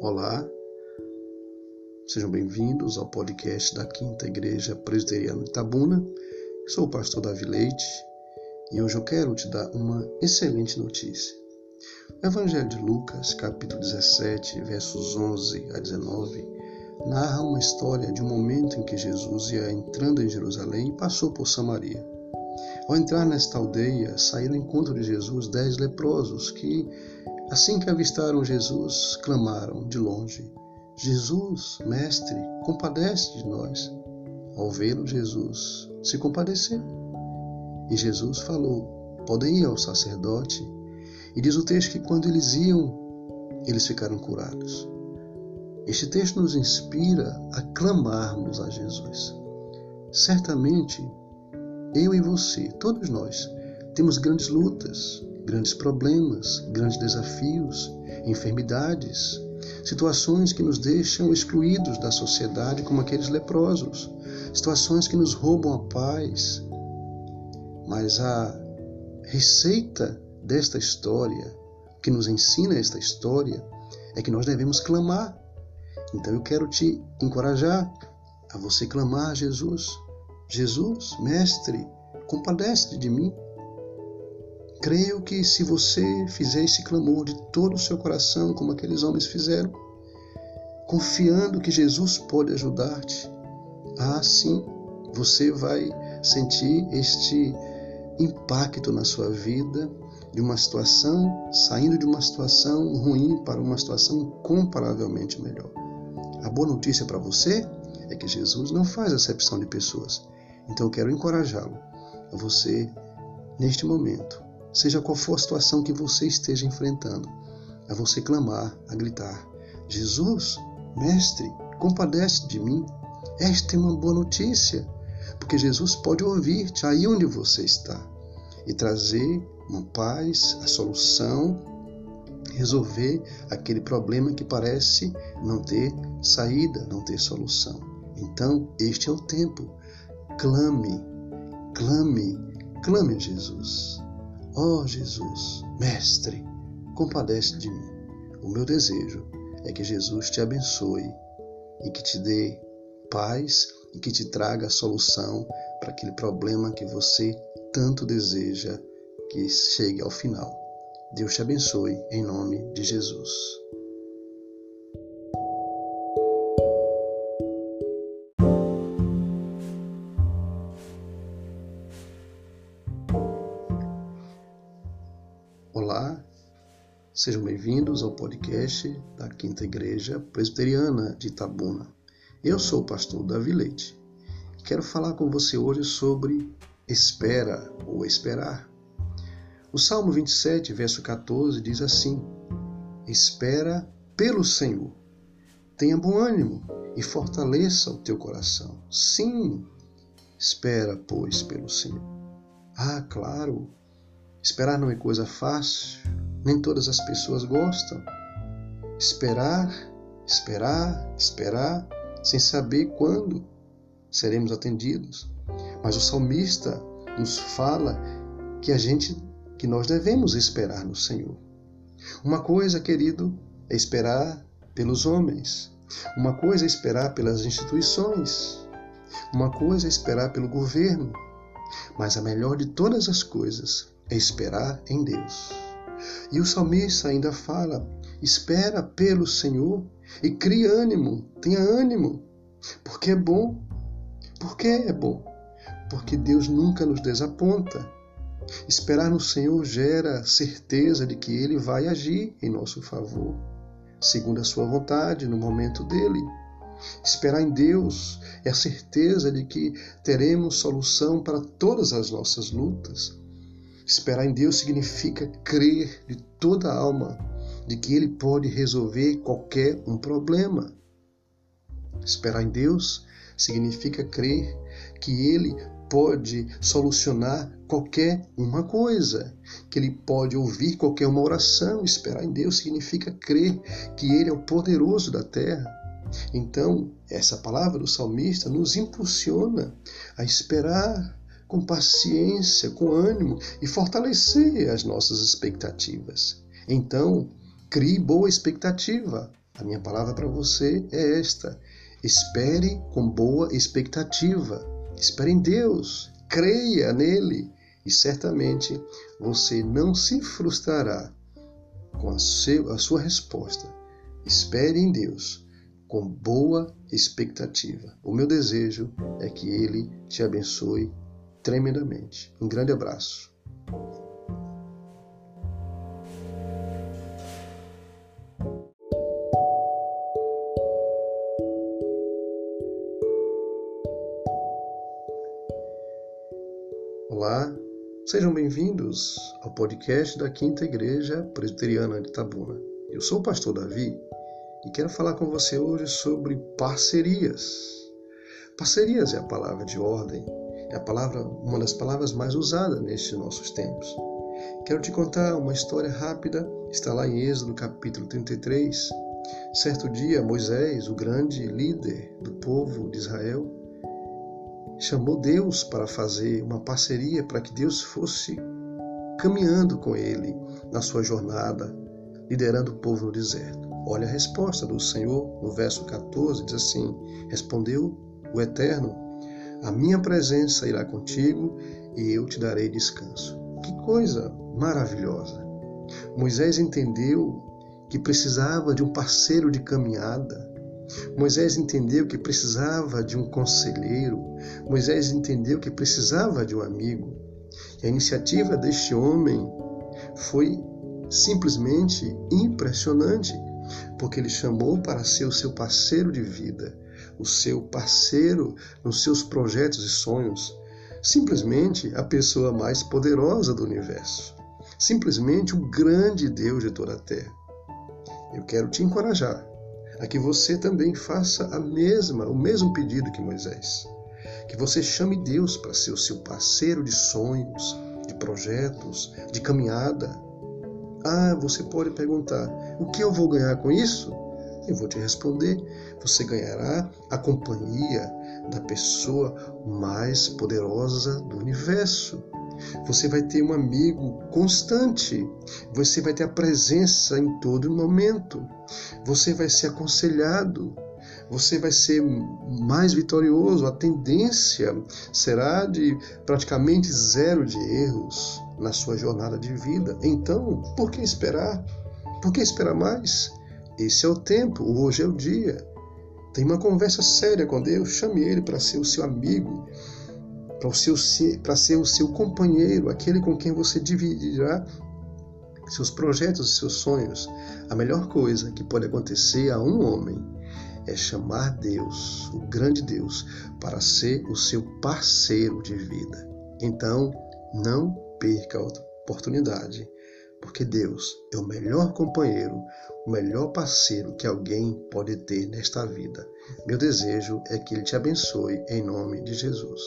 Olá, sejam bem-vindos ao podcast da Quinta Igreja Presbiteriana de Itabuna. sou o pastor Davi Leite e hoje eu quero te dar uma excelente notícia. O Evangelho de Lucas, capítulo 17, versos 11 a 19, narra uma história de um momento em que Jesus ia entrando em Jerusalém e passou por Samaria. Ao entrar nesta aldeia, saíram ao encontro de Jesus dez leprosos que Assim que avistaram Jesus, clamaram de longe: Jesus, Mestre, compadece de nós. Ao vê-lo, Jesus se compadeceu. E Jesus falou: Podem ir ao sacerdote. E diz o texto que quando eles iam, eles ficaram curados. Este texto nos inspira a clamarmos a Jesus. Certamente, eu e você, todos nós, temos grandes lutas, grandes problemas, grandes desafios, enfermidades, situações que nos deixam excluídos da sociedade como aqueles leprosos, situações que nos roubam a paz. Mas a receita desta história, que nos ensina esta história, é que nós devemos clamar. Então eu quero te encorajar a você clamar a Jesus. Jesus, mestre, compadece de mim. Creio que se você fizer esse clamor de todo o seu coração, como aqueles homens fizeram, confiando que Jesus pode ajudar-te, assim você vai sentir este impacto na sua vida de uma situação, saindo de uma situação ruim para uma situação incomparavelmente melhor. A boa notícia para você é que Jesus não faz acepção de pessoas. Então eu quero encorajá-lo a você, neste momento, seja qual for a situação que você esteja enfrentando, a você clamar, a gritar: Jesus, Mestre, compadece de mim. Esta é uma boa notícia, porque Jesus pode ouvir-te aí onde você está e trazer uma paz, a solução, resolver aquele problema que parece não ter saída, não ter solução. Então, este é o tempo. Clame, clame, clame Jesus. Ó oh, Jesus, Mestre, compadece de mim. O meu desejo é que Jesus te abençoe e que te dê paz e que te traga a solução para aquele problema que você tanto deseja que chegue ao final. Deus te abençoe em nome de Jesus. Sejam bem-vindos ao podcast da Quinta Igreja Presbiteriana de Itabuna. Eu sou o pastor Davi Leite e quero falar com você hoje sobre espera ou esperar. O Salmo 27, verso 14 diz assim: Espera pelo Senhor. Tenha bom ânimo e fortaleça o teu coração. Sim, espera, pois, pelo Senhor. Ah, claro, Esperar não é coisa fácil, nem todas as pessoas gostam. Esperar, esperar, esperar, sem saber quando seremos atendidos. Mas o salmista nos fala que a gente que nós devemos esperar no Senhor. Uma coisa, querido, é esperar pelos homens. Uma coisa é esperar pelas instituições. Uma coisa é esperar pelo governo. Mas a melhor de todas as coisas é esperar em Deus. E o salmista ainda fala: espera pelo Senhor e cria ânimo, tenha ânimo, porque é bom. Por que é bom? Porque Deus nunca nos desaponta. Esperar no Senhor gera certeza de que Ele vai agir em nosso favor, segundo a Sua vontade, no momento dele. Esperar em Deus é a certeza de que teremos solução para todas as nossas lutas, Esperar em Deus significa crer de toda a alma de que Ele pode resolver qualquer um problema. Esperar em Deus significa crer que Ele pode solucionar qualquer uma coisa, que Ele pode ouvir qualquer uma oração. Esperar em Deus significa crer que Ele é o poderoso da terra. Então, essa palavra do salmista nos impulsiona a esperar com paciência, com ânimo e fortalecer as nossas expectativas. Então, crie boa expectativa. A minha palavra para você é esta: espere com boa expectativa. Espere em Deus, creia nele e certamente você não se frustrará com a, sua resposta. Espere em Deus com boa expectativa. O meu desejo é que Ele te abençoe tremendamente. Um grande abraço. Olá, sejam bem-vindos ao podcast da Quinta Igreja Presbiteriana de Tabuna. Eu sou o pastor Davi e quero falar com você hoje sobre parcerias. Parcerias é a palavra de ordem, é a palavra, uma das palavras mais usadas nestes nossos tempos. Quero te contar uma história rápida, está lá em Êxodo capítulo 33. Certo dia, Moisés, o grande líder do povo de Israel, chamou Deus para fazer uma parceria para que Deus fosse caminhando com ele na sua jornada, liderando o povo no deserto. Olha a resposta do Senhor no verso 14: diz assim: Respondeu o Eterno: A minha presença irá contigo e eu te darei descanso. Que coisa maravilhosa! Moisés entendeu que precisava de um parceiro de caminhada. Moisés entendeu que precisava de um conselheiro. Moisés entendeu que precisava de um amigo. E a iniciativa deste homem foi simplesmente impressionante porque ele chamou para ser o seu parceiro de vida, o seu parceiro nos seus projetos e sonhos, simplesmente a pessoa mais poderosa do universo, simplesmente o grande Deus de toda a terra. Eu quero te encorajar a que você também faça a mesma, o mesmo pedido que Moisés. Que você chame Deus para ser o seu parceiro de sonhos, de projetos, de caminhada, ah, você pode perguntar: o que eu vou ganhar com isso? Eu vou te responder: você ganhará a companhia da pessoa mais poderosa do universo. Você vai ter um amigo constante. Você vai ter a presença em todo momento. Você vai ser aconselhado. Você vai ser mais vitorioso. A tendência será de praticamente zero de erros na sua jornada de vida. Então, por que esperar? Por que esperar mais? Esse é o tempo, hoje é o dia. Tem uma conversa séria com Deus, chame Ele para ser o seu amigo, para ser, ser o seu companheiro, aquele com quem você dividirá seus projetos e seus sonhos. A melhor coisa que pode acontecer a um homem é chamar Deus, o grande Deus, para ser o seu parceiro de vida. Então, não perca a oportunidade, porque Deus é o melhor companheiro, o melhor parceiro que alguém pode ter nesta vida. Meu desejo é que Ele te abençoe em nome de Jesus.